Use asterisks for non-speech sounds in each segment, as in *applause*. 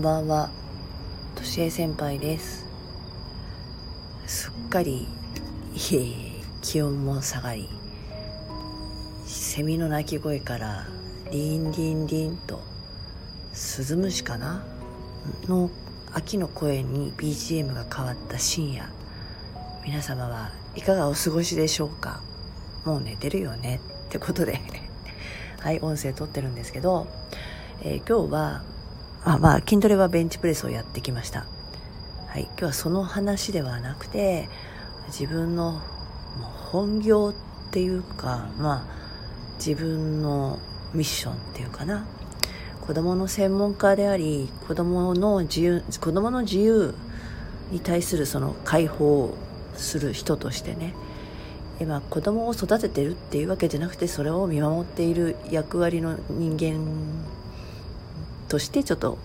んばんは、としえ先輩です。すっかり、気温も下がり、セミの鳴き声からリンリンリンとスズムシかな？の秋の声に BGM が変わった深夜。皆様はいかがお過ごしでしょうか？もう寝てるよね？ってことで。はい音声撮ってるんですけど、えー、今日はあまあ筋トレはベンチプレスをやってきました。はい。今日はその話ではなくて自分の本業っていうかまあ自分のミッションっていうかな。子供の専門家であり子供の自由子供の自由に対するその解放する人としてね。今子供を育ててるっていうわけじゃなくてそれを見守っている役割の人間としてちょっと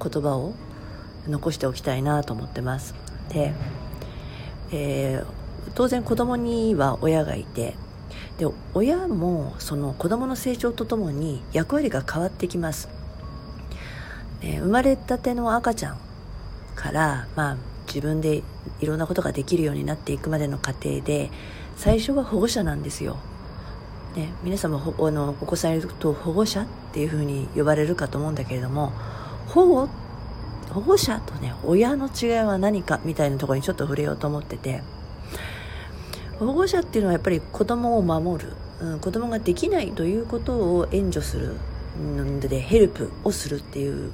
言葉を残しておきたいなと思ってます。で、えー、当然子供には親がいてで親もその子供の成長とともに役割が変わってきます、生まれたての赤ちゃんから、まあ、自分でいろんなことができるようになっていくまでの過程で最初は保護者なんですよ、ね、皆さんもあのお子さんいると保護者っていうふうに呼ばれるかと思うんだけれども保護保護者とね親の違いは何かみたいなところにちょっと触れようと思ってて保護者っていうのはやっぱり子供を守る、うん、子供ができないということを援助するのでヘルプをするっていう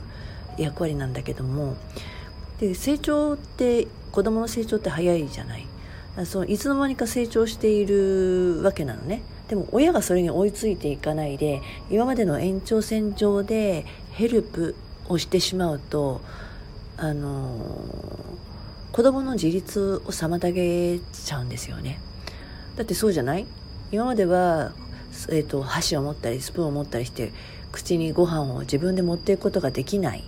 役割なんだけどもで成長って子供の成長って早いじゃない。そういつの間にか成長しているわけなのね。でも親がそれに追いついていかないで今までの延長線上でヘルプをしてしまうとあの子供の自立を妨げちゃうんですよね。だってそうじゃない？今までは、えーと、箸を持ったりスプーンを持ったりして口にご飯を自分で持っていくことができない。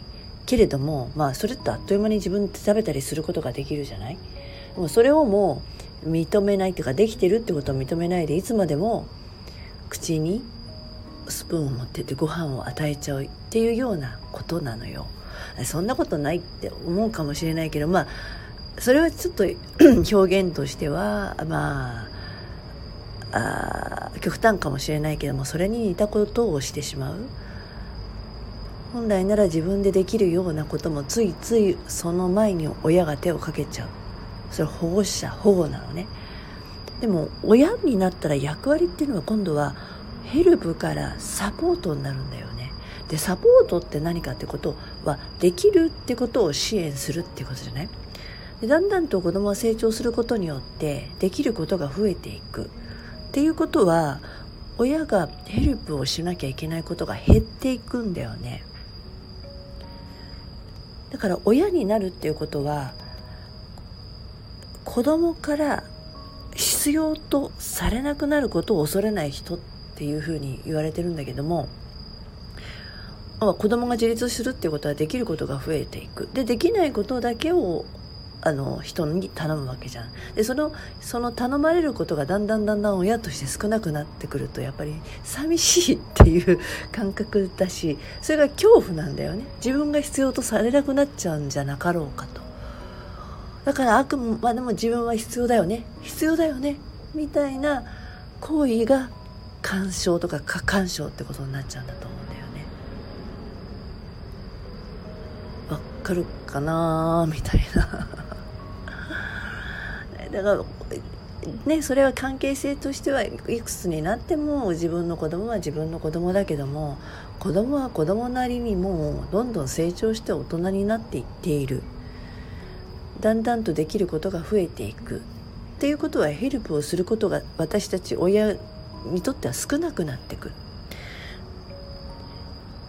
けれども、まあ、それってあっという間に自分で食べたりすることができるじゃない？でもそれをもう認めないっていうかできてるってことを認めないでいつまでも口にスプーンを持ってってご飯を与えちゃうっていうようなことなのよ。そんなことないって思うかもしれないけどまあそれはちょっと表現としてはまああ極端かもしれないけどもそれに似たことをしてしまう。本来なら自分でできるようなこともついついその前に親が手をかけちゃう。それ保護者保護なのね。でも親になったら役割っていうのは今度はヘルプからサポートになるんだよね。でサポートって何かってことはできるってことを支援するってことじゃない？でだんだんと子供は成長することによってできることが増えていく。っていうことは親がヘルプをしなきゃいけないことが減っていくんだよね。だから親になるっていうことは子供から必要とされなくなることを恐れない人っていうふうに言われてるんだけども子供が自立するっていうことはできることが増えていく。でできないことだけをあの人に頼むわけじゃん。でそのその頼まれることがだんだんだんだん親として少なくなってくるとやっぱり寂しいっていう感覚だしそれが恐怖なんだよね。自分が必要とされなくなっちゃうんじゃなかろうかと。だからあくまでも自分は必要だよね。必要だよね。みたいな行為が干渉とか過干渉ってことになっちゃうんだと思うんだよね。わかるかな？みたいな。*laughs* だからね、それは関係性としてはいくつになっても自分の子供は自分の子供だけども子供は子供なりにもうどんどん成長して大人になっていっている。だんだんとできることが増えていく。っていうことはヘルプをすることが私たち親にとっては少なくなってく。る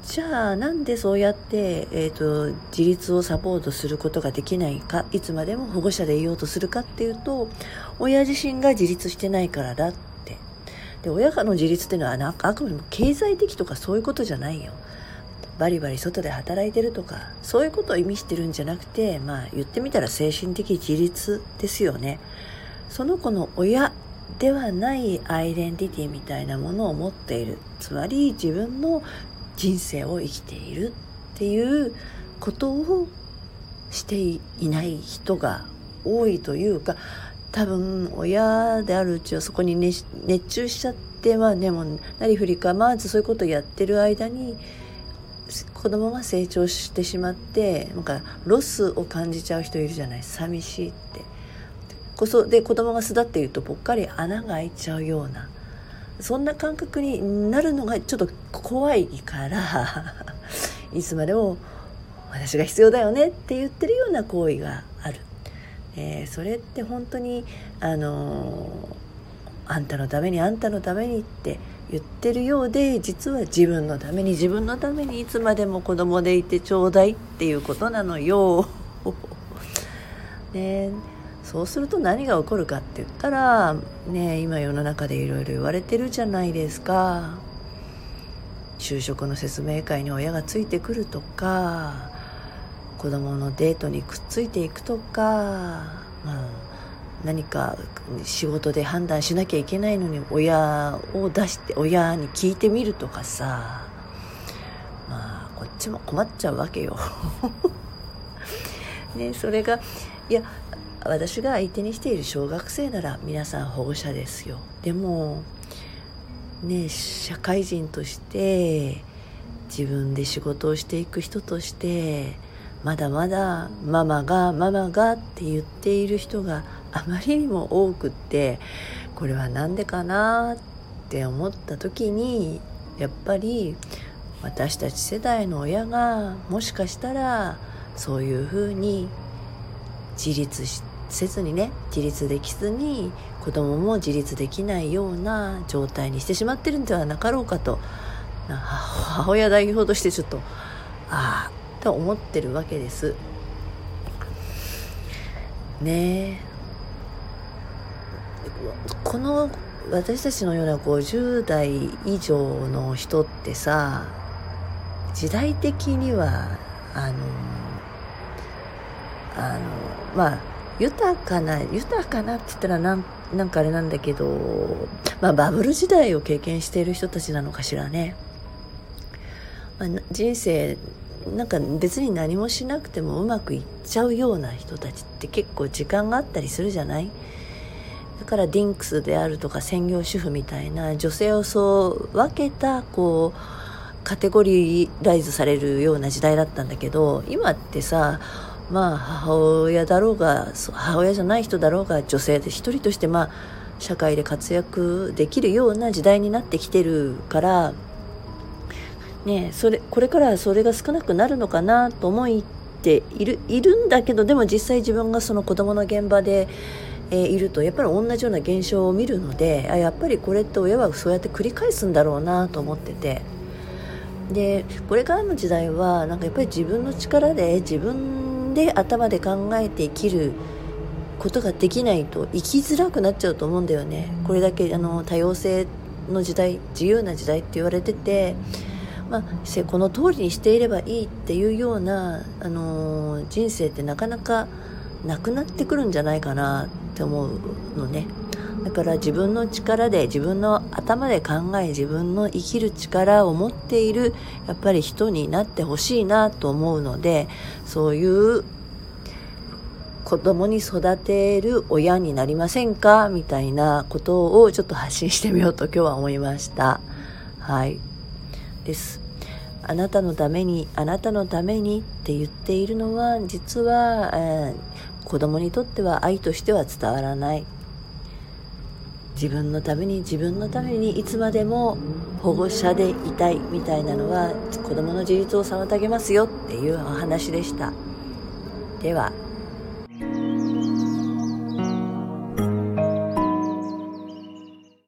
じゃあなんでそうやって、えーと、自立をサポートすることができないか？いつまでも保護者でいようとするかっていうと親自身が自立してないからだって。で親の自立っていうのはなんかあくまでも経済的とかそういうことじゃないよ。バリバリ外で働いてるとかそういうことを意味してるんじゃなくてまあ言ってみたら精神的自立ですよね。その子の親ではないアイデンティティみたいなものを持っている。つまり自分の人生を生きているっていうことをしていない人が多いというか多分親であるうちはそこに熱中しちゃってまあでもなりふり構わずそういうことをやってる間に子供が成長してしまってなんかロスを感じちゃう人いるじゃない？寂しいって。こそで子供が巣立っているとぽっかり穴が開いちゃうような。そんな感覚になるのがちょっと怖いから *laughs* いつまでも私が必要だよねって言ってるような行為がある、えー、それって本当にあのー、あんたのためにあんたのためにって言ってるようで実は自分のために自分のためにいつまでも子供でいてちょうだいっていうことなのよ。*laughs* ね。そうすると何が起こるかって言ったらね今世の中でいろいろ言われてるじゃないですか。就職の説明会に親がついてくるとか子供のデートにくっついていくとか、まあ、何か仕事で判断しなきゃいけないのに親を出して親に聞いてみるとかさまあこっちも困っちゃうわけよ。*laughs* ねそれがいや私が相手にしている小学生なら皆さん保護者ですよでもね社会人として自分で仕事をしていく人としてまだまだママがママがって言っている人があまりにも多くってこれは何でかなって思った時にやっぱり私たち世代の親がもしかしたらそういうふうに自立せずにね自立できずに子供も自立できないような状態にしてしまってるんではなかろうかと母親代表としてちょっとああと思ってるわけです。ねこの私たちのような50代以上の人ってさ時代的にはあのあのまあ豊かな豊かなって言ったらなんなんかあれなんだけど、まあ、バブル時代を経験している人たちなのかしらね、まあ、人生なんか別に何もしなくてもうまくいっちゃうような人たちって結構時間があったりするじゃない？だからディンクスであるとか専業主婦みたいな女性をそう分けたこうカテゴリライズされるような時代だったんだけど今ってさまあ母親だろうが母親じゃない人だろうが女性で一人としてまあ社会で活躍できるような時代になってきてるからね、それこれからそれが少なくなるのかなと思っているいるんだけどでも実際自分がその子供の現場で、えー、いるとやっぱり同じような現象を見るのであやっぱりこれって親はそうやって繰り返すんだろうなと思ってて。でこれからの時代はなんかやっぱり自分の力で自分で頭で考えて生きることができないと生きづらくなっちゃうと思うんだよね。これだけあの多様性の時代自由な時代って言われててまあ、この通りにしていればいいっていうような、あの、人生ってなかなかなくなってくるんじゃないかなって思うのねだから自分の力で自分の頭で考え自分の生きる力を持っているやっぱり人になってほしいなと思うのでそういう子供に育てる親になりませんかみたいなことをちょっと発信してみようと今日は思いました。はい。です。あなたのために、あなたのためにって言っているのは、実は、えー、子供にとっては愛としては伝わらない。自分のために自分のためにいつまでも保護者でいたいみたいなのは子供の自立を妨げますよっていうお話でした。では。